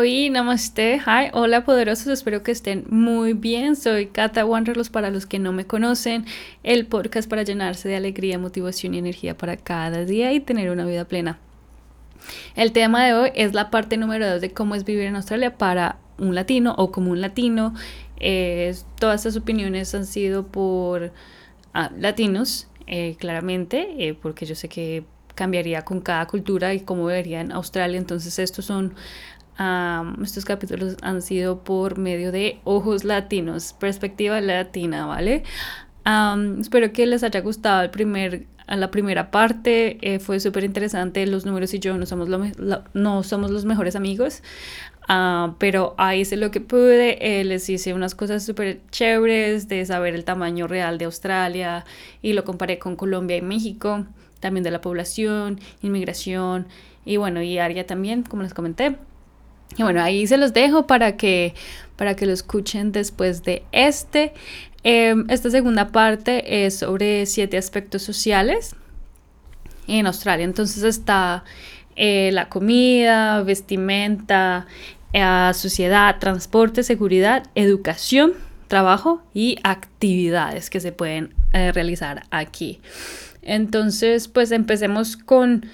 Hoy, namaste, hi, hola poderosos, espero que estén muy bien. Soy Kata Wanderlos para los que no me conocen, el podcast para llenarse de alegría, motivación y energía para cada día y tener una vida plena. El tema de hoy es la parte número 2 de cómo es vivir en Australia para un latino o como un latino. todas estas opiniones han sido por ah, latinos, eh, claramente, eh, porque yo sé que cambiaría con cada cultura y cómo vería en Australia. Entonces estos son estos capítulos han sido por medio de ojos latinos, perspectiva latina, ¿vale? espero que les haya gustado el primer, la primera parte, eh, fue súper interesante, los números y yo no somos, no somos los mejores amigos, ah, pero ahí hice lo que pude, eh, les hice unas cosas súper chéveres de saber el tamaño real de Australia y lo comparé con Colombia y México, también de la población, inmigración y bueno, y área también, como les comenté. Y bueno, ahí se los dejo para que, para que lo escuchen después de este. Em, esta segunda parte es sobre siete aspectos sociales en Australia. Entonces está eh, la comida, vestimenta, eh, sociedad, transporte, seguridad, educación, trabajo y actividades que se pueden eh, realizar aquí. Entonces, pues empecemos con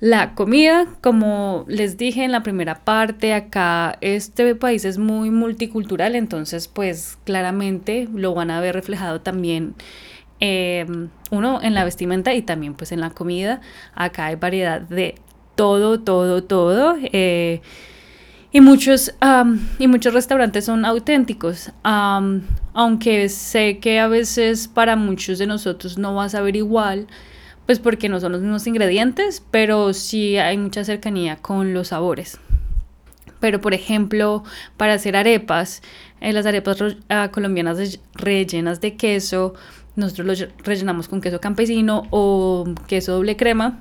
la comida, como les dije en la primera parte, acá este país es muy multicultural, entonces pues claramente lo van a ver reflejado también em, uno en la vestimenta y también pues en la comida. Acá hay variedad de todo, todo, todo. Eh, y muchos, y muchos restaurantes son auténticos, aunque sé que a veces para muchos de nosotros no va a saber igual pues porque no son los mismos ingredientes, pero sí hay mucha cercanía con los sabores. Pero por ejemplo, para hacer arepas, eh, las arepas ah, colombianas rellenas de queso, nosotros los rellenamos con queso campesino o queso doble crema.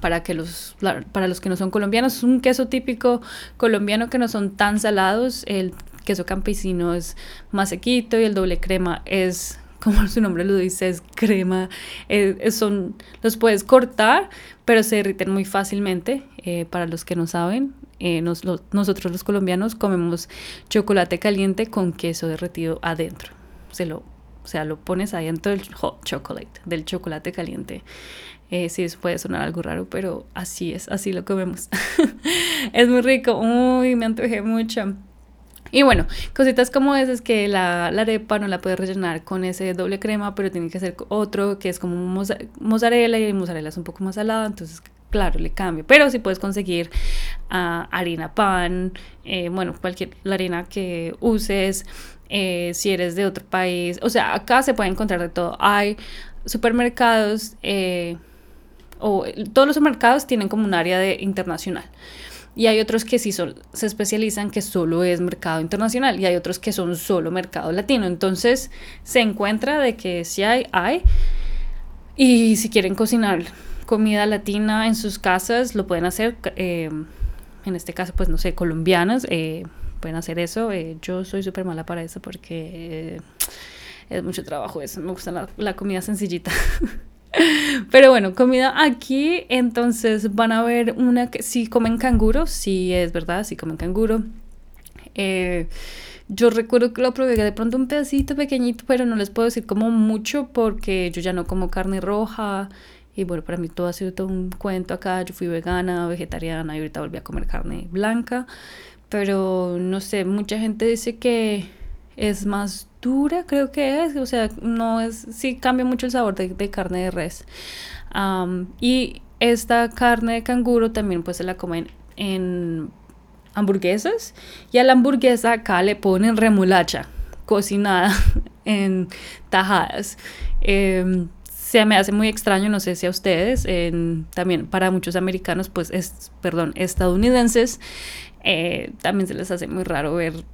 Para, que los, para los que no son colombianos, es un queso típico colombiano que no son tan salados. El queso campesino es más sequito y el doble crema es como su nombre lo dice, es crema, eh, son, los puedes cortar, pero se derriten muy fácilmente. Eh, para los que no saben, eh, nosotros los colombianos comemos chocolate caliente con queso derretido adentro. Se lo, o sea, lo pones adentro del hot chocolate, del chocolate caliente. sí, eso puede sonar algo raro, pero así es, así lo comemos. es muy rico, uy, me antojé mucho. Y bueno, cositas como esas que la, la, arepa no la puedes rellenar con ese doble crema, pero tiene que ser otro que es como mozzarella y el mozzarella es un poco más salado, entonces claro, le cambio. Pero si puedes conseguir ah, harina pan, eh, bueno, cualquier la harina que uses, eh, si eres de otro país, o sea, acá se puede encontrar de todo. Hay supermercados, eh, o todos los supermercados tienen como un área de internacional. Y hay otros que sí se especializan que solo es mercado internacional y hay otros que son solo mercado latino. Entonces se encuentra de que si hay, hay. Y si quieren cocinar comida latina en sus casas, lo pueden hacer. Eh, en este caso, pues no sé, colombianas, eh, pueden hacer eso. Eh, yo soy súper mala para eso porque es mucho trabajo eso. Me gusta la, la comida sencillita. Pero bueno, comida aquí, entonces van a ver una que sí comen canguro, sí es verdad, sí comen canguro. Eh, yo recuerdo que lo probé de pronto un pedacito pequeñito, pero no les puedo decir como mucho porque yo ya no como carne roja. Y bueno, para mí todo ha sido todo un cuento acá. Yo fui vegana, vegetariana y ahorita volví a comer carne blanca. Pero no sé, mucha gente dice que es más dura, creo que es, o sea, no es, sí cambia mucho el sabor de, carne de res. y esta carne de canguro también pues se la comen en hamburguesas y a la hamburguesa acá le ponen remolacha cocinada en tajadas. Em, se me hace muy extraño, no sé si a ustedes, también para muchos americanos, pues es, perdón, estadounidenses, eh, también se les hace muy raro ver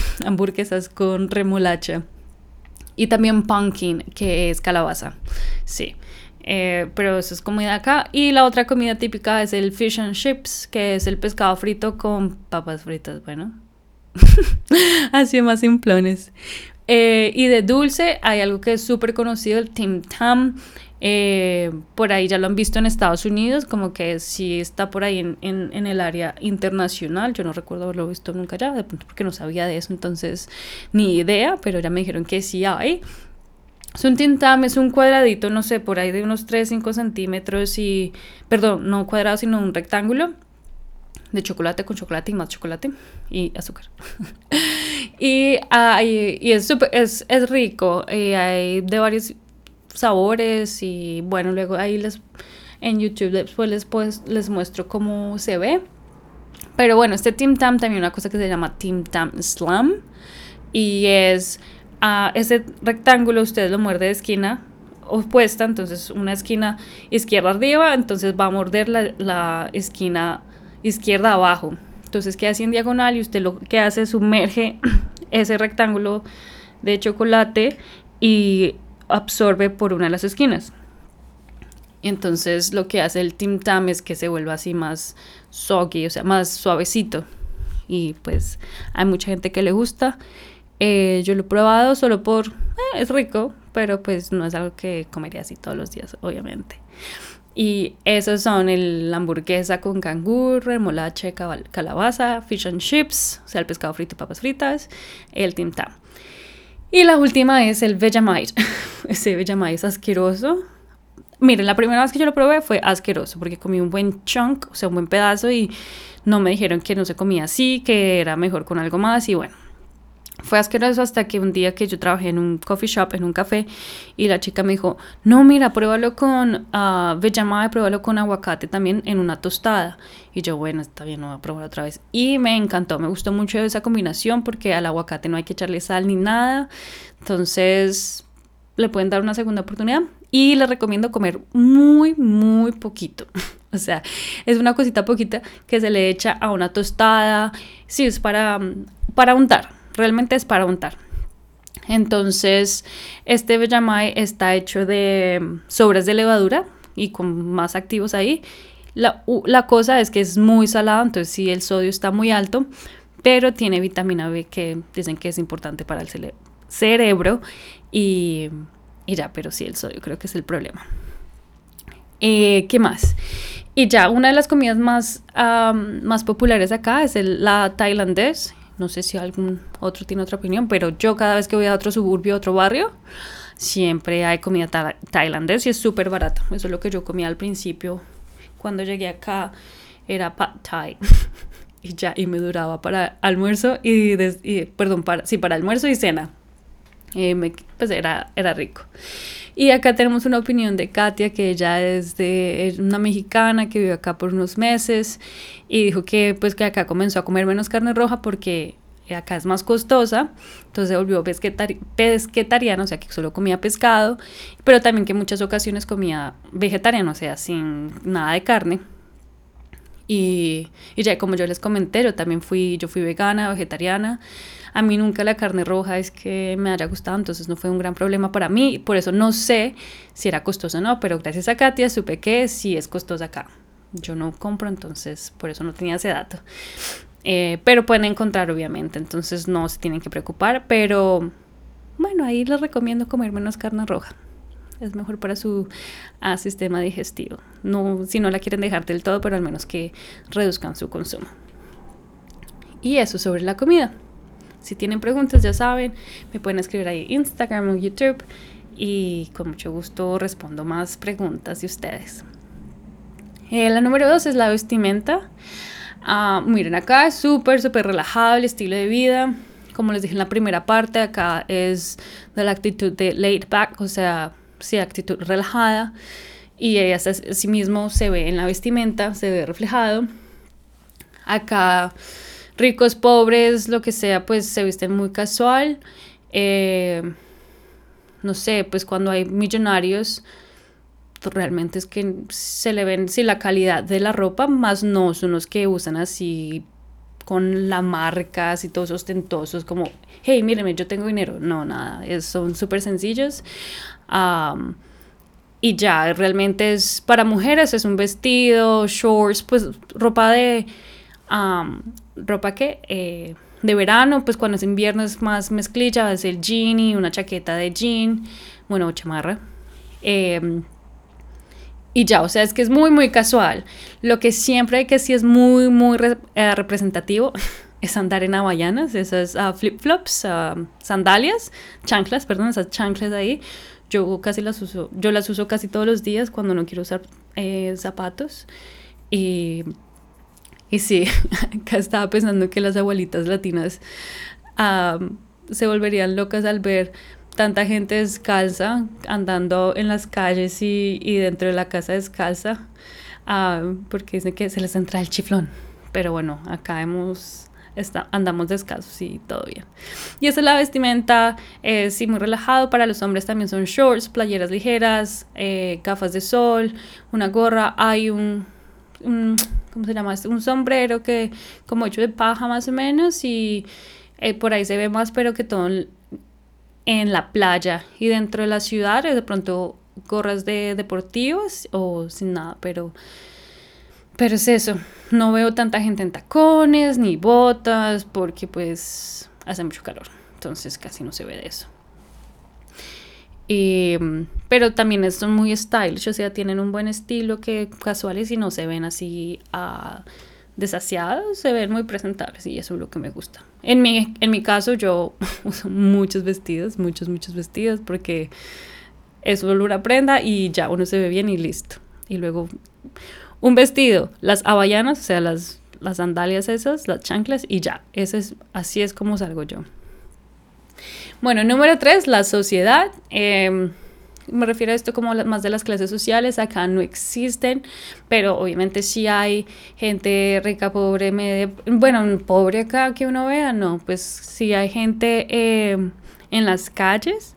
hamburguesas con remolacha. Y también pumpkin, que es calabaza. Sí. Eh, pero eso es comida acá. Y la otra comida típica es el fish and chips, que es el pescado frito con papas fritas. Bueno, así más simplones. Eh, y de dulce hay algo que es súper conocido, el Tim Tam. Eh, por ahí ya lo han visto en Estados Unidos, como que sí está por ahí en, en, el área internacional. Yo no recuerdo haberlo visto nunca ya, de pronto porque no sabía de eso, entonces ni idea, pero ya me dijeron que sí hay. Es un tintam, es un cuadradito, no sé, por ahí de unos 3-5 centímetros y, perdón, no cuadrado, sino un rectángulo de chocolate con chocolate y más chocolate y azúcar. y, y es, super, es, es, rico, y hay de varios sabores y bueno, luego ahí les en YouTube después les, pues, les muestro cómo se ve. Pero bueno, este Tim Tam también una cosa que se llama Tim Tam Slam y es a ese rectángulo usted lo muerde de esquina opuesta, entonces una esquina izquierda arriba, entonces va a morder la, la esquina izquierda abajo. Entonces queda así en diagonal y usted lo que hace es sumerge ese rectángulo de chocolate y absorbe por una de las esquinas. Entonces lo que hace el Tim Tam es que se vuelva así más soggy, o sea, más suavecito. Y pues hay mucha gente que le gusta. Eh, yo lo he probado solo por... Eh, es rico, pero pues no es algo que comería así todos los días, obviamente. Y esos son el, hamburguesa con canguro, remolacha, calabaza, fish and chips, o sea, el pescado frito y papas fritas, el Tim Tam. Y la última es el Vegemite. Ese Vegemite es asqueroso. Miren, la primera vez que yo lo probé fue asqueroso porque comí un buen chunk, o sea, un buen pedazo y no me dijeron que no se comía así, que era mejor con algo más y bueno, fue asqueroso hasta que un día que yo trabajé en un coffee shop, en un café, y la chica me dijo, no, mira, pruébalo con uh, Vegemite, pruébalo con aguacate también en una tostada. Y yo, bueno, está bien, no voy a probar otra vez. Y me encantó, me gustó mucho esa combinación porque al aguacate no hay que echarle sal ni nada. Entonces, le pueden dar una segunda oportunidad. Y les recomiendo comer muy, muy poquito. o sea, es una cosita poquita que se le echa a una tostada. Sí, es para, para untar realmente es para untar. Entonces, este Vegemite está hecho de sobras de levadura y con más activos ahí. La, la, cosa es que es muy salado, entonces sí, el sodio está muy alto, pero tiene vitamina B que dicen que es importante para el cerebro y, y, ya, pero sí, el sodio creo que es el problema. Eh, ¿Qué más? Y ya, una de las comidas más, más populares acá es el, la tailandés no sé si algún otro tiene otra opinión, pero yo cada vez que voy a otro suburbio, otro barrio, siempre hay comida tailandesa y es súper barata. Eso es lo que yo comía al principio. Cuando llegué acá era pad thai. y ya, y me duraba para almuerzo y, perdón, para, sí, para almuerzo y cena. pues era, era rico. Y acá tenemos una opinión de Katia, que ella es de una mexicana que vive acá por unos meses y dijo que pues que acá comenzó a comer menos carne roja porque acá es más costosa, entonces se volvió pesquetariana, o sea que solo comía pescado, pero también que en muchas ocasiones comía vegetariano, o sea, sin nada de carne. Y, ya como yo les comenté, yo también fui, yo fui vegana, vegetariana, a mí nunca la carne roja es que me haya gustado, entonces no fue un gran problema para mí. Por eso no sé si era costoso o no, pero gracias a Katia supe que sí es costosa acá. Yo no compro, entonces por eso no tenía ese dato. Eh, pero pueden encontrar, obviamente, entonces no se tienen que preocupar. Pero bueno, ahí les recomiendo comer menos carne roja. Es mejor para su ah, sistema digestivo. No, si no la quieren dejar del todo, pero al menos que reduzcan su consumo. Y eso sobre la comida. Si tienen preguntas, ya saben, me pueden escribir ahí Instagram o YouTube y con mucho gusto respondo más preguntas de ustedes. Eh, la número dos es la vestimenta. Ah, miren, acá es súper, súper relajado el estilo de vida. Como les dije en la primera parte, acá es de la actitud de laid back, o sea, sí, actitud relajada. Y así mismo se ve en la vestimenta, se ve reflejado. Acá ricos, pobres, lo que sea, pues se visten muy casual. Eh, no sé, pues cuando hay millonarios, realmente es que se le ven sí, la calidad de la ropa, más no son los que usan así con la marca, así todos ostentosos, como, hey, míreme, yo tengo dinero. No, nada, son súper sencillos. Y ya, realmente es para mujeres, es un vestido, shorts, pues ropa de ropa que eh, de verano, pues cuando es invierno es más mezclilla, a ser jean y una chaqueta de jean, bueno, chamarra. Em, y ya, o sea, es que es muy, muy casual. Lo que siempre hay que sí es muy, muy eh, representativo es andar en hawaianas, esas uh, flip-flops, uh, sandalias, chanclas, perdón, esas chanclas ahí. Yo casi las uso, yo las uso casi todos los días cuando no quiero usar eh, zapatos. Y, y sí, acá estaba pensando que las abuelitas latinas se volverían locas al ver tanta gente descalza andando en las calles y, y dentro de la casa descalza, porque dicen que se les entra el chiflón. Pero bueno, acá hemos, está, andamos descalzos y todo bien. Y esa es la vestimenta, eh, sí, muy relajado. Para los hombres también son shorts, playeras ligeras, eh, gafas de sol, una gorra. Hay un, un, ¿cómo se llama? Un sombrero que como hecho de paja más o menos y eh, por ahí se ve más, pero que todo en la playa y dentro de la ciudad de pronto gorras de deportivos o sin nada, pero pero es eso, no veo tanta gente en tacones ni botas porque pues hace mucho calor, entonces casi no se ve de eso. pero también son muy stylish, o sea, tienen un buen estilo que casuales y no se ven así a desasiados, se ven muy presentables y eso es lo que me gusta. En mi, en mi caso yo uso muchos vestidos, muchos, muchos vestidos porque es solo una prenda y ya uno se ve bien y listo. Y luego un vestido, las hawaianas, o sea, las, las sandalias esas, las chanclas y ya. Ese es, así es como salgo yo. Bueno, número tres, la sociedad. Eh, me refiero a esto como más de las clases sociales, acá no existen, pero obviamente sí hay gente rica, pobre, media, bueno, pobre acá que uno vea, no, pues sí hay gente eh, en las calles,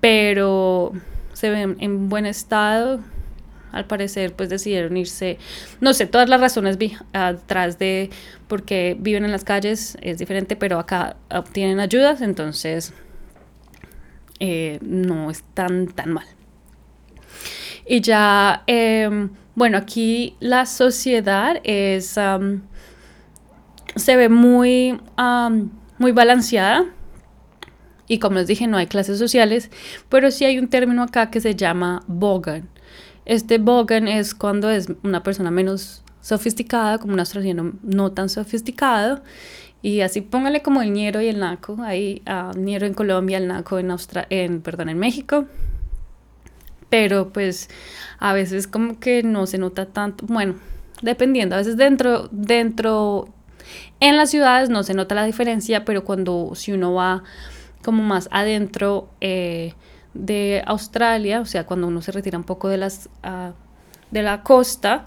pero se ven en buen estado, al parecer pues decidieron irse, no sé, todas las razones atrás de por qué viven en las calles es diferente, pero acá obtienen ayudas, entonces eh, no es tan, mal. Y ya, em, bueno, aquí la sociedad es, se ve muy, muy balanceada. Y como les dije, no hay clases sociales, pero sí hay un término acá que se llama bogan. Este bogan es cuando es una persona menos sofisticada, como un australiano no tan sofisticado, y así póngale como el ñero y el naco, ahí uh, en Colombia, el naco en, Austra en, perdón, en México. Pero pues a veces como que no se nota tanto, bueno, dependiendo, a veces dentro, dentro, en las ciudades no se nota la diferencia, pero cuando si uno va como más adentro eh, de Australia, o sea, cuando uno se retira un poco de, las, uh, de la costa,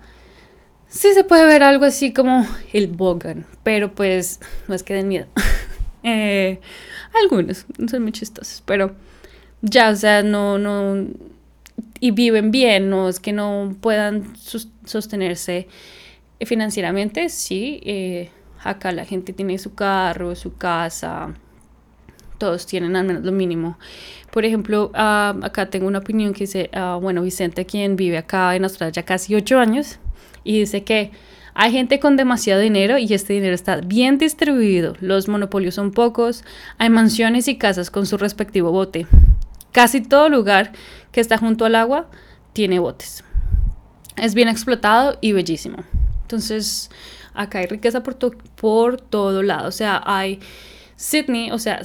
sí se puede ver algo así como el bogan, pero pues no es que den miedo. eh, algunos son muy chistosos, pero ya, o sea, no, no, y viven bien, no es que no puedan sostenerse financieramente, sí, eh, acá la gente tiene su carro, su casa, todos tienen al menos lo mínimo. Por ejemplo, uh, acá tengo una opinión que dice, uh, bueno, Vicente, quien vive acá en Australia casi ocho años, y dice que hay gente con demasiado dinero y este dinero está bien distribuido. Los monopolios son pocos. Hay mansiones y casas con su respectivo bote. Casi todo lugar que está junto al agua tiene botes. Es bien explotado y bellísimo. Entonces, acá hay riqueza por, por todo lado. O sea, hay Sydney, o sea,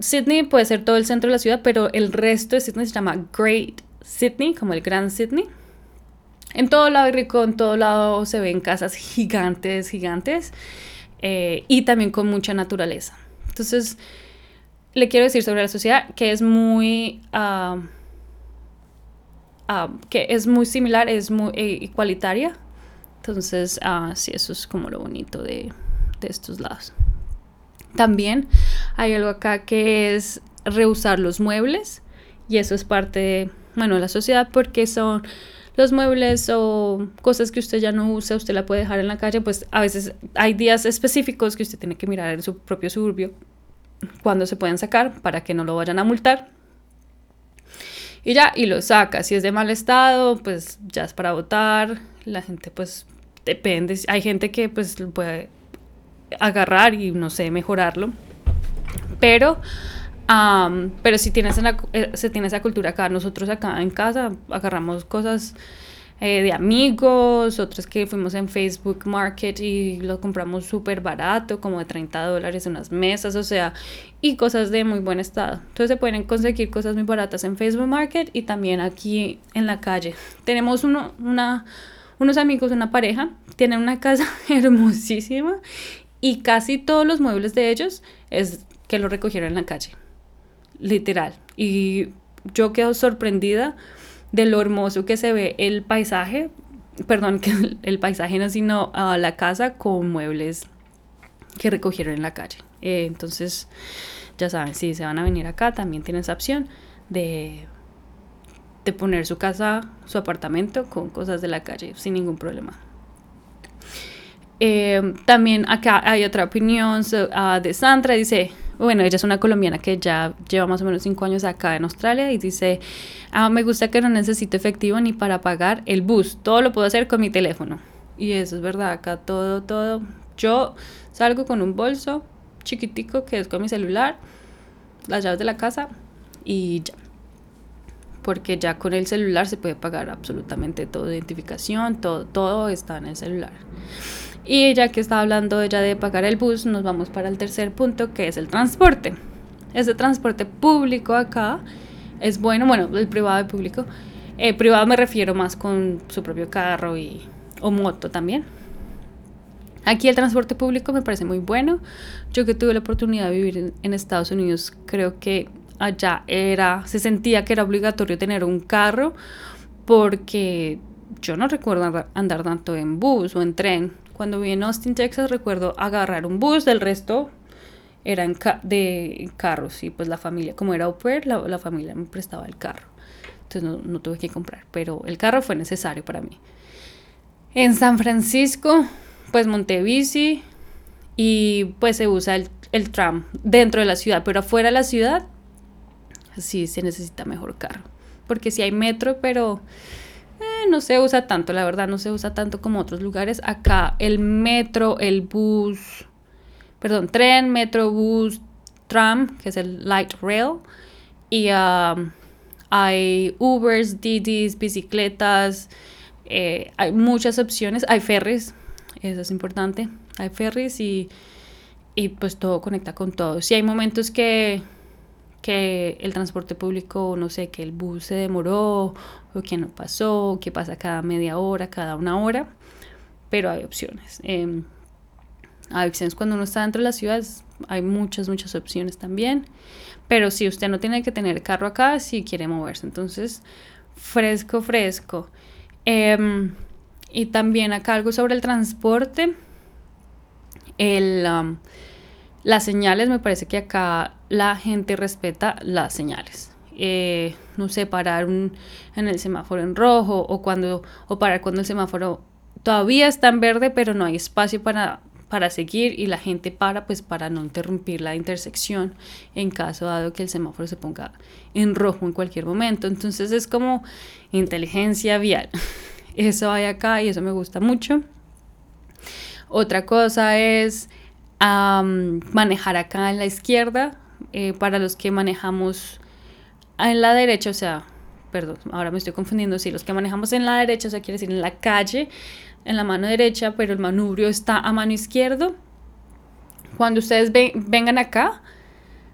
Sydney puede ser todo el centro de la ciudad, pero el resto de Sydney se llama Great Sydney, como el Gran Sydney. En todo lado rico, en todo lado se ven casas gigantes, gigantes, eh, y también con mucha naturaleza. Entonces, le quiero decir sobre la sociedad que es muy, ah, ah, que es muy similar, es muy eh, igualitaria. Entonces, uh, sí, eso es como lo bonito de, de estos lados. También hay algo acá que es reusar los muebles y eso es parte de, bueno, de la sociedad porque son los muebles o cosas que usted ya no usa, usted la puede dejar en la calle, pues a veces hay días específicos que usted tiene que mirar en su propio suburbio cuando se pueden sacar para que no lo vayan a multar. Y ya, y lo saca. Si es de mal estado, pues ya es para votar. La gente, pues, depende. Hay gente que, pues, puede agarrar y, no sé, mejorarlo. Pero pero si tienes eh, se tiene esa cultura acá, nosotros acá en casa agarramos cosas eh, de amigos, otras que fuimos en Facebook Market y lo compramos súper barato, como de 30 dólares unas mesas, o sea, y cosas de muy buen estado. Entonces se pueden conseguir cosas muy baratas en Facebook Market y también aquí en la calle. Tenemos uno, una, unos amigos, una pareja, tienen una casa hermosísima y casi todos los muebles de ellos es que lo recogieron en la calle, literal. Y yo quedo sorprendida de lo hermoso que se ve el paisaje, perdón, que el paisaje no, sino a la casa con muebles que recogieron en la calle. Eh, entonces, ya saben, si se van a venir acá, también tienen esa opción de, de poner su casa, su apartamento con cosas de la calle sin ningún problema. Eh, también acá hay otra opinión ah, de Sandra, dice, bueno, ella es una colombiana que ya lleva más o menos cinco años acá en Australia y dice, ah, me gusta que no necesito efectivo ni para pagar el bus, todo lo puedo hacer con mi teléfono. Y eso es verdad, acá todo, todo. Yo salgo con un bolso chiquitico que es con mi celular, las llaves de la casa y ya. Porque ya con el celular se puede pagar absolutamente todo, identificación, todo, todo está en el celular. Y ya que está hablando ella de pagar el bus, nos vamos para el tercer punto, que es el transporte. Ese transporte público acá es bueno, bueno, el privado y público. Eh, privado me refiero más con su propio carro y, o moto también. Aquí el transporte público me parece muy bueno. Yo que tuve la oportunidad de vivir en, Estados Unidos, creo que allá era, se sentía que era obligatorio tener un carro porque yo no recuerdo andar tanto en bus o en tren. Cuando viví en Austin, Texas, recuerdo agarrar un bus, del resto eran de carros y pues la familia, como era au pair, la, familia me prestaba el carro. Entonces no, no, tuve que comprar, pero el carro fue necesario para mí. En San Francisco, pues monté bici y pues se usa el, el tram dentro de la ciudad, pero afuera de la ciudad sí se necesita mejor carro. Porque si hay metro, pero eh, no se usa tanto, la verdad, no se usa tanto como otros lugares. Acá el metro, el bus, perdón, tren, metro, bus, tram, que es el light rail, y um, hay Ubers, Didis, bicicletas, eh, hay muchas opciones, hay ferries, eso es importante, hay ferries y, y pues todo conecta con todo. Si hay momentos que que el transporte público, no sé, que el bus se demoró o que no pasó, que pasa cada media hora, cada una hora, pero hay opciones. Eh, hay opciones cuando uno está dentro de las ciudades, hay muchas, muchas opciones también, pero si usted no tiene que tener carro acá, si quiere moverse, entonces fresco, fresco. Em, y también acá algo sobre el transporte, el... Um, las señales, me parece que acá la gente respeta las señales. Eh, no sé, parar en el semáforo en rojo o, cuando, o parar cuando el semáforo todavía está en verde, pero no hay espacio para, para seguir y la gente para, pues para no interrumpir la intersección en caso dado que el semáforo se ponga en rojo en cualquier momento. Entonces es como inteligencia vial. Eso hay acá y eso me gusta mucho. Otra cosa es manejar acá en la izquierda, eh, para los que manejamos en la derecha, o sea, perdón, ahora me estoy confundiendo, sí, los que manejamos en la derecha, o sea, quiere decir en la calle, en la mano derecha, pero el manubrio está a mano izquierda. Cuando ustedes vengan acá,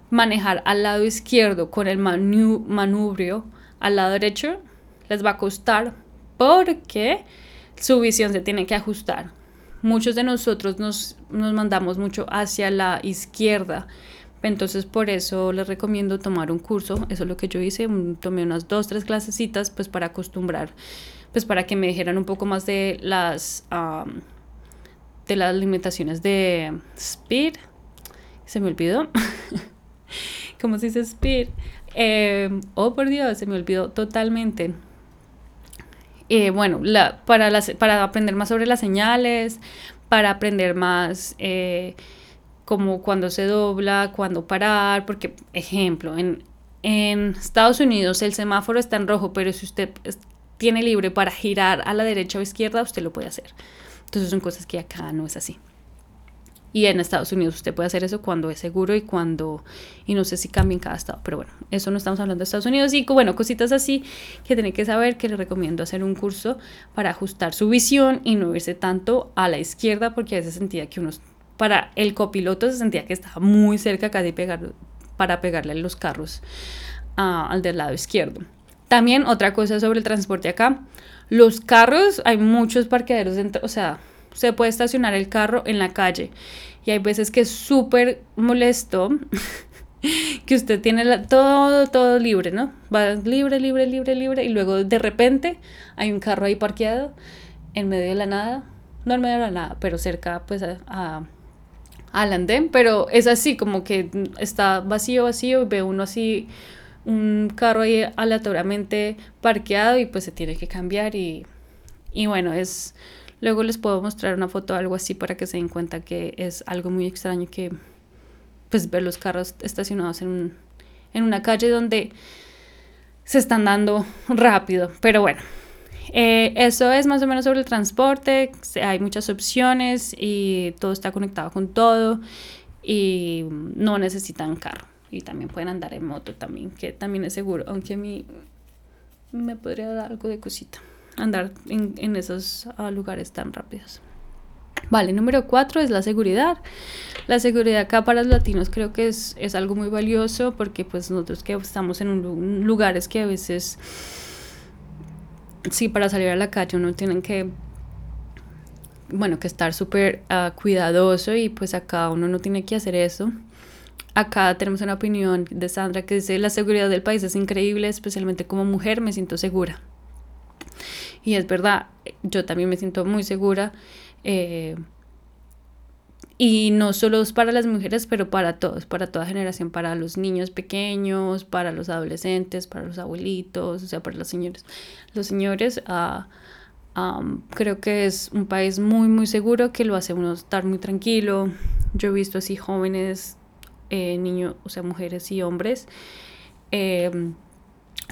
manejar al lado izquierdo con el manubrio al lado derecho les va a costar porque su visión se tiene que ajustar muchos de nosotros nos, mandamos mucho hacia la izquierda. Entonces por eso les recomiendo tomar un curso, eso es lo que yo hice, tomé unas dos, tres clasecitas pues para acostumbrar, pues para que me dijeran un poco más de las, de las limitaciones de speed, se me olvidó, ¿cómo se dice speed? Em, oh por Dios, se me olvidó totalmente. Eh, bueno, la, para, las, para aprender más sobre las señales, para aprender más eh, como cuando se dobla, cuando parar, porque, ejemplo, en, en Estados Unidos el semáforo está en rojo, pero si usted tiene libre para girar a la derecha o izquierda, usted lo puede hacer. Entonces son cosas que acá no es así. Y en Estados Unidos usted puede hacer eso cuando es seguro y cuando, y no sé si cambia en cada estado, pero bueno, eso no estamos hablando de Estados Unidos. Y bueno, cositas así que tiene que saber que le recomiendo hacer un curso para ajustar su visión y no irse tanto a la izquierda porque a veces sentía que uno, para el copiloto se sentía que estaba muy cerca casi pegar, para pegarle los carros al del lado izquierdo. También otra cosa sobre el transporte acá, los carros, hay muchos parqueaderos dentro, o sea, se puede estacionar el carro en la calle y hay veces que es súper molesto que usted tiene todo, todo libre, ¿no? Va libre, libre, libre, libre y luego de repente hay un carro ahí parqueado en medio de la nada, no en medio de la nada, pero cerca pues a, al andén, pero es así como que está vacío, vacío y ve uno así un carro ahí aleatoriamente parqueado y pues se tiene que cambiar y, y bueno, es Luego les puedo mostrar una foto o algo así para que se den cuenta que es algo muy extraño que pues ver los carros estacionados en, en una calle donde se están dando rápido. Pero bueno, eh, eso es más o menos sobre el transporte. Hay muchas opciones y todo está conectado con todo y no necesitan carro. Y también pueden andar en moto también, que también es seguro, aunque a mí me podría dar algo de cosita andar en, esos ah, lugares tan rápidos. Vale, número cuatro es la seguridad. La seguridad acá para los latinos creo que es, es algo muy valioso porque pues nosotros que estamos en un, lugares que a veces, sí, para salir a la calle uno tiene que, bueno, que estar súper ah, cuidadoso y pues acá uno no tiene que hacer eso. Acá tenemos una opinión de Sandra que dice, la seguridad del país es increíble, especialmente como mujer me siento segura. Y es verdad, yo también me siento muy segura. Eh, y no solo es para las mujeres, pero para todos, para toda generación, para los niños pequeños, para los adolescentes, para los abuelitos, o sea, para los señores. Los señores, uh, creo que es un país muy, muy seguro que lo hace uno estar muy tranquilo. Yo he visto así jóvenes, eh, niños, o sea, mujeres y hombres. Eh,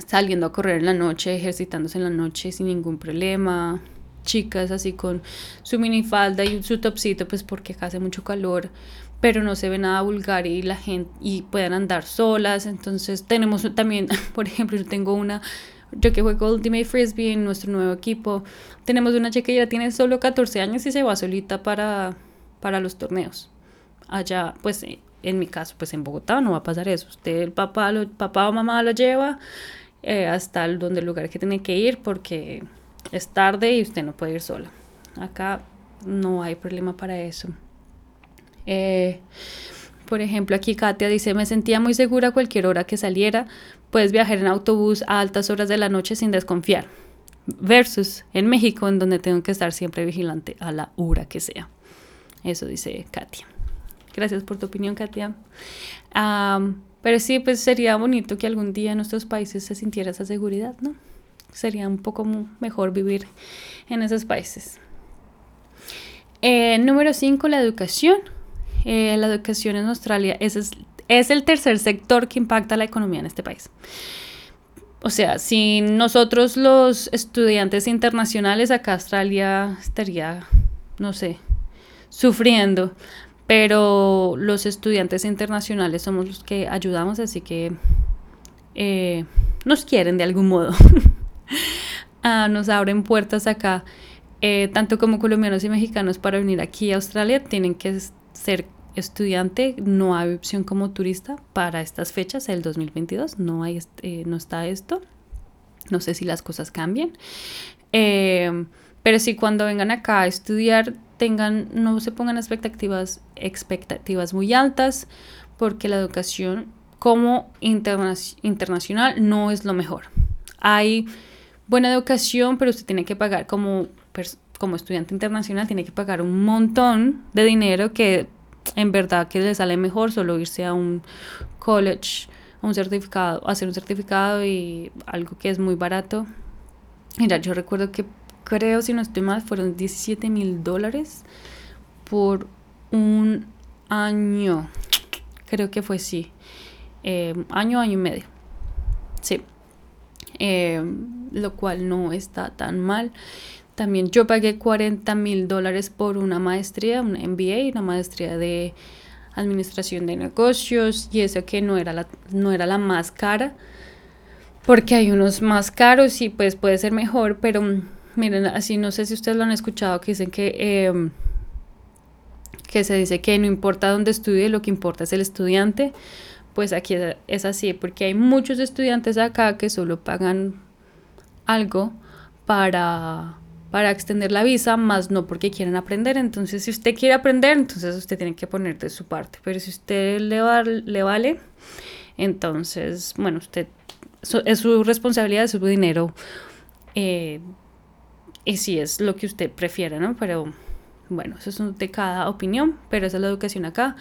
saliendo a correr en la noche, ejercitándose en la noche sin ningún problema. Chicas así con su minifalda y su topsito, pues porque acá hace mucho calor, pero no se ve nada vulgar y la gente y puedan andar solas. Entonces tenemos también, por ejemplo, yo tengo una yo que juego Ultimate Frisbee en nuestro nuevo equipo, tenemos una chica que ya tiene solo 14 años y se va solita para, para los torneos. Allá, pues en mi caso, pues en Bogotá no va a pasar eso. Usted, el papá, lo, papá o mamá lo lleva eh, hasta el, donde el lugar que tiene que ir porque es tarde y usted no puede ir sola. Acá no hay problema para eso. Eh, por ejemplo, aquí Katia dice, me sentía muy segura cualquier hora que saliera, puedes viajar en autobús a altas horas de la noche sin desconfiar. Versus en México, en donde tengo que estar siempre vigilante a la hora que sea. Eso dice Katia. Gracias por tu opinión, Katia. Pero sí, pues sería bonito que algún día en nuestros países se sintiera esa seguridad, ¿no? Sería un poco mejor vivir en esos países. Eh, número 5, la educación. Eh, la educación en Australia es, es el tercer sector que impacta la economía en este país. O sea, si nosotros los estudiantes internacionales acá Australia estaría, no sé, sufriendo pero los estudiantes internacionales somos los que ayudamos, así que eh, nos quieren de algún modo. Ah, nos abren puertas acá, eh, tanto como colombianos y mexicanos para venir aquí a Australia, tienen que ser estudiante, no hay opción como turista para estas fechas, el 2022, no, hay, eh, no está esto. No sé si las cosas cambian. pero sí, cuando vengan acá a estudiar, tengan, no se pongan expectativas, expectativas muy altas, porque la educación como internacional no es lo mejor. Hay buena educación, pero usted tiene que pagar como, como estudiante internacional, tiene que pagar un montón de dinero que en verdad que le sale mejor solo irse a un college, un certificado, hacer un certificado y algo que es muy barato. Mira, yo recuerdo que creo, si no estoy mal, fueron 17 mil dólares por un año. Creo que fue sí. Eh, año, año y medio. Sí. Eh, lo cual no está tan mal. También yo pagué 40 mil dólares por una maestría, una MBA, una maestría de administración de negocios y eso que no era la, no era la más cara porque hay unos más caros y pues puede ser mejor, pero mm, miren, así no sé si ustedes lo han escuchado que dicen que, em, que se dice que no importa dónde estudie, lo que importa es el estudiante. Pues aquí es así, porque hay muchos estudiantes acá que solo pagan algo para, para extender la visa, más no porque quieren aprender. Entonces, si usted quiere aprender, entonces usted tiene que poner de su parte. Pero si usted le, le vale, entonces, bueno, usted es su responsabilidad, es su dinero. Eh, y si es lo que usted prefiera, ¿no? Pero bueno, eso es de cada opinión, pero esa es la educación acá.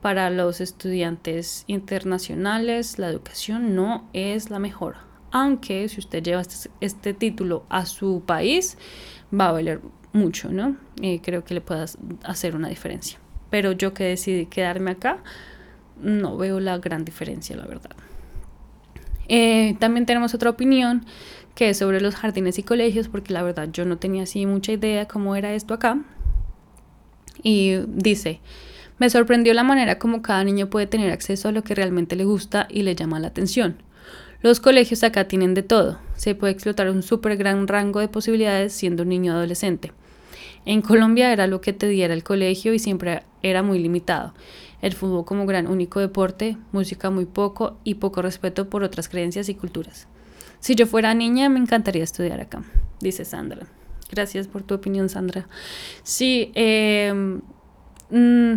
Para los estudiantes internacionales, la educación no es la mejor. Aunque si usted lleva este, este título a su país, va a valer mucho, ¿no? Y creo que le pueda hacer una diferencia. Pero yo que decidí quedarme acá, no veo la gran diferencia, la verdad. Eh, también tenemos otra opinión que es sobre los jardines y colegios, porque la verdad yo no tenía así mucha idea cómo era esto acá. Y dice, me sorprendió la manera como cada niño puede tener acceso a lo que realmente le gusta y le llama la atención. Los colegios acá tienen de todo. Se puede explotar un súper gran rango de posibilidades siendo un niño adolescente. En Colombia era lo que te diera el colegio y siempre era muy limitado el fútbol como gran único deporte, música muy poco y poco respeto por otras creencias y culturas. Si yo fuera niña, me encantaría estudiar acá, dice Sandra. Gracias por tu opinión, Sandra. Sí, em, mm,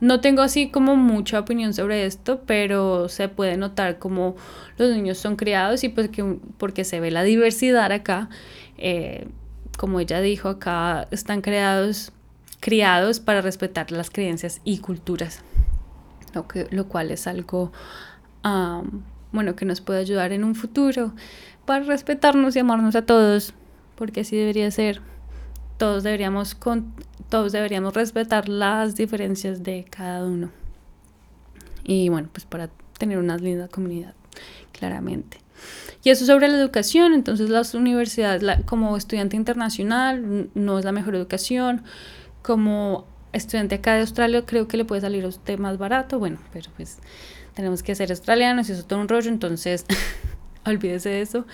no tengo así como mucha opinión sobre esto, pero se puede notar como los niños son criados y pues que, porque se ve la diversidad acá, eh, como ella dijo, acá están creados, criados para respetar las creencias y culturas lo, que, lo cual es algo bueno que nos puede ayudar en un futuro para respetarnos y amarnos a todos, porque así debería ser. Todos deberíamos, con, todos deberíamos respetar las diferencias de cada uno. Y bueno, pues para tener una linda comunidad, claramente. Y eso sobre la educación, entonces las universidades, como estudiante internacional, no es la mejor educación, como estudiante acá de Australia creo que le puede salir a usted más barato, bueno, pero pues tenemos que ser australianos y eso es todo un rollo, entonces olvídese de eso.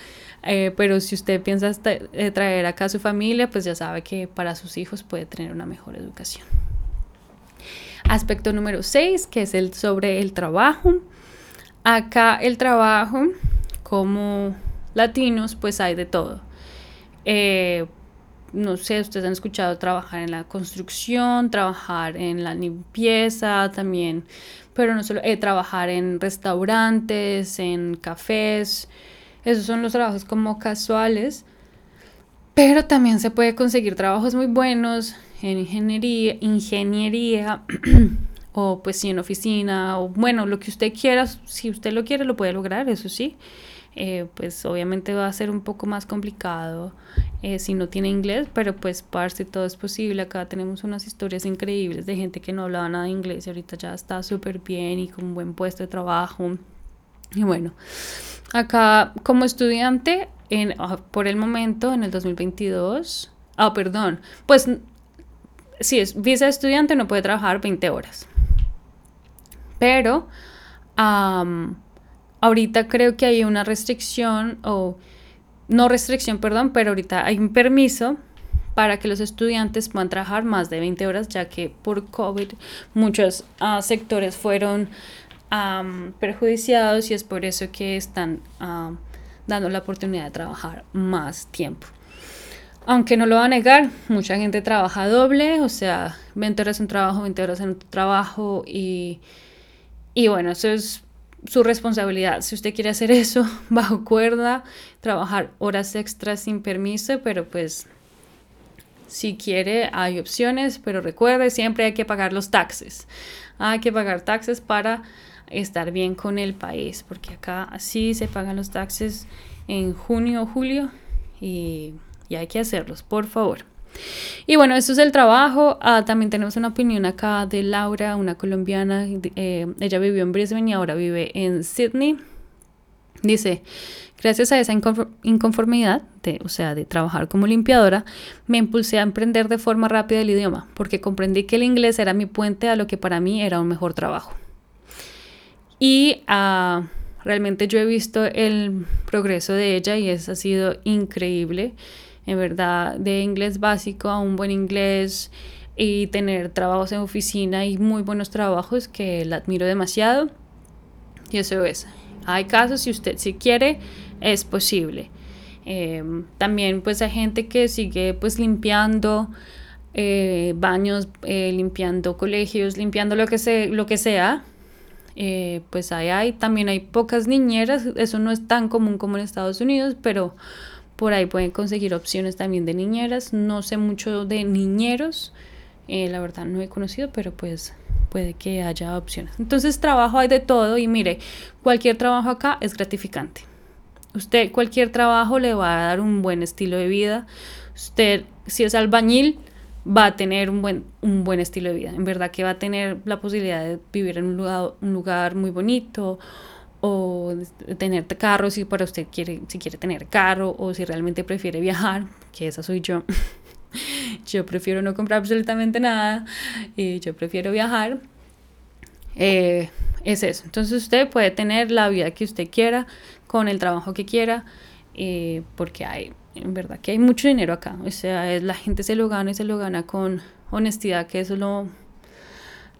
Eh, pero si usted piensa eh, traer acá a su familia, pues ya sabe que para sus hijos puede tener una mejor educación. Aspecto número 6, que es el sobre el trabajo. Acá el trabajo, como latinos, pues hay de todo. Eh, no sé, ustedes han escuchado trabajar en la construcción, trabajar en la limpieza también, pero no solo, eh, trabajar en restaurantes, en cafés, esos son los trabajos como casuales, pero también se puede conseguir trabajos muy buenos en ingeniería, ingeniería o pues sí en oficina, o bueno, lo que usted quiera, si usted lo quiere lo puede lograr, eso sí. Eh, pues obviamente va a ser un poco más complicado eh, si no tiene inglés, pero pues si todo es posible. Acá tenemos unas historias increíbles de gente que no hablaba nada de inglés y ahorita ya está súper bien y con un buen puesto de trabajo. Y bueno, acá como estudiante, en, ah, por el momento, en el 2022, ah, perdón, pues si es visa estudiante no puede trabajar 20 horas. Pero ahorita creo que hay una restricción o no restricción, perdón, pero ahorita hay un permiso para que los estudiantes puedan trabajar más de 20 horas, ya que por COVID muchos ah, sectores fueron perjudiciados y es por eso que están dando la oportunidad de trabajar más tiempo. Aunque no lo va a negar, mucha gente trabaja doble, o sea, 20 horas en trabajo, 20 horas en trabajo y, y bueno, eso es su responsabilidad. Si usted quiere hacer eso bajo cuerda, trabajar horas extras sin permiso, pero pues si quiere hay opciones, pero recuerde, siempre hay que pagar los taxes. Hay que pagar taxes para estar bien con el país, porque acá sí se pagan los taxes en junio o julio y, y hay que hacerlos, por favor. Y bueno, esto es el trabajo. Ah, también tenemos una opinión acá de Laura, una colombiana. Eh, ella vivió en Brisbane y ahora vive en Sydney. Dice, gracias a esa inconformidad, de, o sea, de trabajar como limpiadora, me impulsé a emprender de forma rápida el idioma, porque comprendí que el inglés era mi puente a lo que para mí era un mejor trabajo. Y uh, realmente yo he visto el progreso de ella y eso ha sido increíble. En verdad, de inglés básico a un buen inglés y tener trabajos en oficina y muy buenos trabajos que la admiro demasiado. Y eso es. Hay casos, si usted si quiere, es posible. Em, también pues hay gente que sigue pues limpiando eh, baños, eh, limpiando colegios, limpiando lo que, se, lo que sea. Eh, pues hay, hay, también hay pocas niñeras, eso no es tan común como en Estados Unidos, pero por ahí pueden conseguir opciones también de niñeras. No sé mucho de niñeros, la verdad no he conocido, pero pues puede que haya opciones. Entonces trabajo hay de todo y mire, cualquier trabajo acá es gratificante. Usted cualquier trabajo le va a dar un buen estilo de vida. Usted si es albañil va a tener un buen, un buen estilo de vida. En verdad que va a tener la posibilidad de vivir en un lugar, un lugar muy bonito o tener carro si para usted quiere, si quiere tener carro o si realmente prefiere viajar, que esa soy yo. yo prefiero no comprar absolutamente nada y yo prefiero viajar. Eh, es eso. Entonces usted puede tener la vida que usted quiera, con el trabajo que quiera, eh, porque hay, en verdad que hay mucho dinero acá. O sea, la gente se lo gana y se lo gana con honestidad, que eso es lo,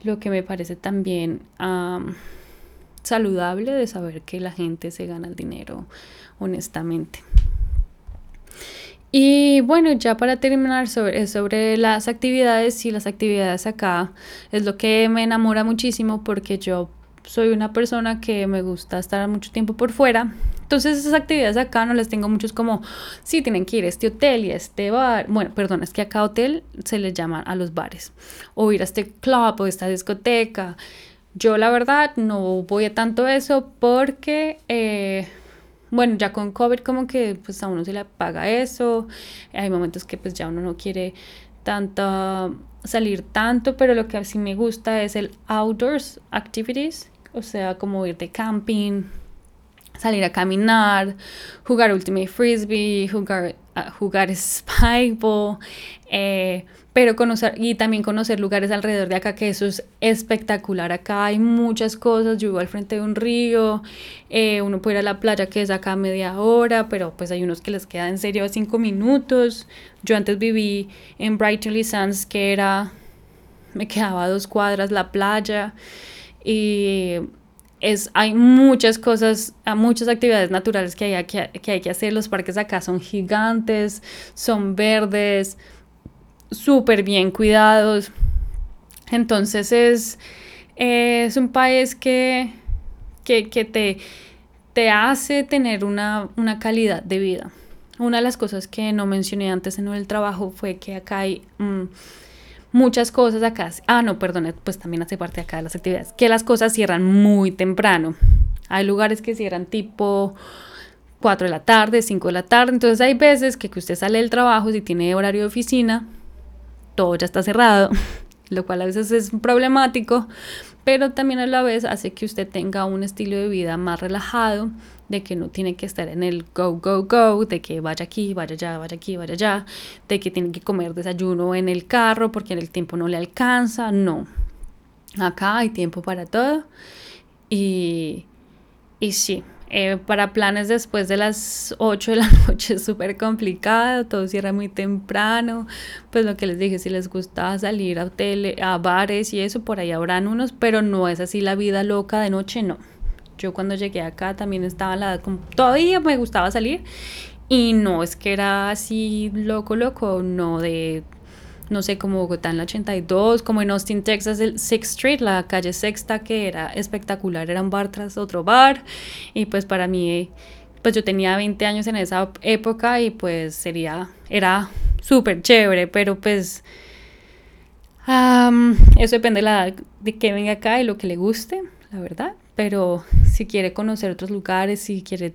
lo que me parece también saludable de saber que la gente se gana el dinero honestamente. Y bueno, ya para terminar sobre, sobre las actividades y las actividades acá es lo que me enamora muchísimo porque yo soy una persona que me gusta estar mucho tiempo por fuera. Entonces esas actividades acá no las tengo muchos como, sí, tienen que ir a este hotel y a este bar. Bueno, perdón, es que acá hotel se le llama a los bares. O ir a este club o esta discoteca. Yo la verdad no voy a tanto eso porque... Eh, bueno, ya con COVID como que pues a uno se le paga eso, hay momentos que pues ya uno no quiere tanto salir tanto, pero lo que sí me gusta es el outdoors activities, o sea, como ir de camping, salir a caminar, jugar Ultimate Frisbee, jugar, uh, jugar Spikeball, eh, pero conocer y también conocer lugares alrededor de acá, que eso es espectacular. Acá hay muchas cosas, yo vivo al frente de un río, eh, uno puede ir a la playa que es acá media hora, pero pues hay unos que les queda en serio cinco minutos. Yo antes viví en Brighton Sands, que era, me quedaba a dos cuadras la playa y es, hay muchas cosas, muchas actividades naturales que hay, que, que hay que hacer. Los parques acá son gigantes, son verdes súper bien cuidados. Entonces es, es un país que, que, te, te hace tener una, calidad de vida. Una de las cosas que no mencioné antes en el trabajo fue que acá hay mm, muchas cosas acá. Ah, no, perdón, pues también hace parte acá de las actividades. Que las cosas cierran muy temprano. Hay lugares que cierran tipo 4 de la tarde, 5 de la tarde. Entonces hay veces que, que usted sale del trabajo, si tiene horario de oficina, todo ya está cerrado, lo cual a veces es problemático, pero también a la vez hace que usted tenga un estilo de vida más relajado, de que no tiene que estar en el go, go, go, de que vaya aquí, vaya allá, vaya aquí, vaya allá, de que tiene que comer desayuno en el carro porque en el tiempo no le alcanza, no. Acá hay tiempo para todo y, y sí, eh, para planes después de las 8 de la noche es súper complicado, todo cierra muy temprano. Pues lo que les dije, si les gusta salir a hoteles, a bares y eso, por ahí habrán unos, pero no es así la vida loca de noche, no. Yo cuando llegué acá también estaba la edad, como, todavía me gustaba salir y no es que era así loco, loco, no de no sé, como Bogotá en la 82, como en Austin, Texas, el Sixth Street, la calle Sexta, que era espectacular, era un bar tras otro bar, y pues para mí, pues yo tenía 20 años en esa época y pues sería, era súper chévere, pero pues eso depende de la de que venga acá y lo que le guste, la verdad, pero si quiere conocer otros lugares, si quiere...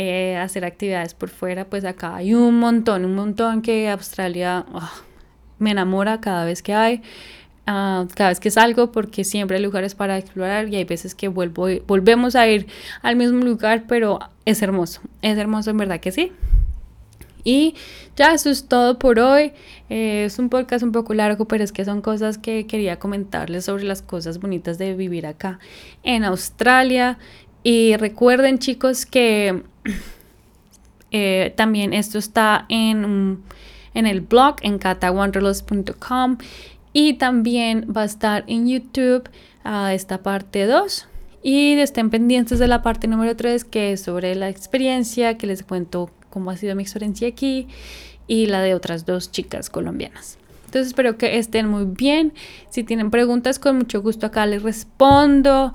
Eh, hacer actividades por fuera, pues acá hay un montón, un montón que Australia, ah, me enamora cada vez que hay. ah, cada vez que salgo porque siempre hay lugares para explorar y hay veces que vuelvo, volvemos a ir al mismo lugar, pero es hermoso, es hermoso en verdad que sí. Y ya eso es todo por hoy. Eh, es un podcast un poco largo, pero es que son cosas que quería comentarles sobre las cosas bonitas de vivir acá en Australia. Y recuerden chicos que eh, también esto está en, en el blog en catawanderlos.com y también va a estar en YouTube a esta parte 2. Y estén pendientes de la parte número 3 que es sobre la experiencia que les cuento cómo ha sido mi experiencia aquí y la de otras dos chicas colombianas. Entonces espero que estén muy bien. Si tienen preguntas, con mucho gusto acá les respondo.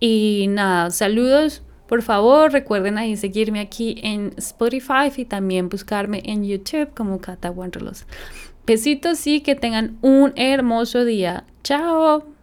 Y nada, saludos. Por favor, recuerden ahí seguirme aquí en Spotify y también buscarme en YouTube como Cata Wanderlos. Besitos y que tengan un hermoso día. Chao.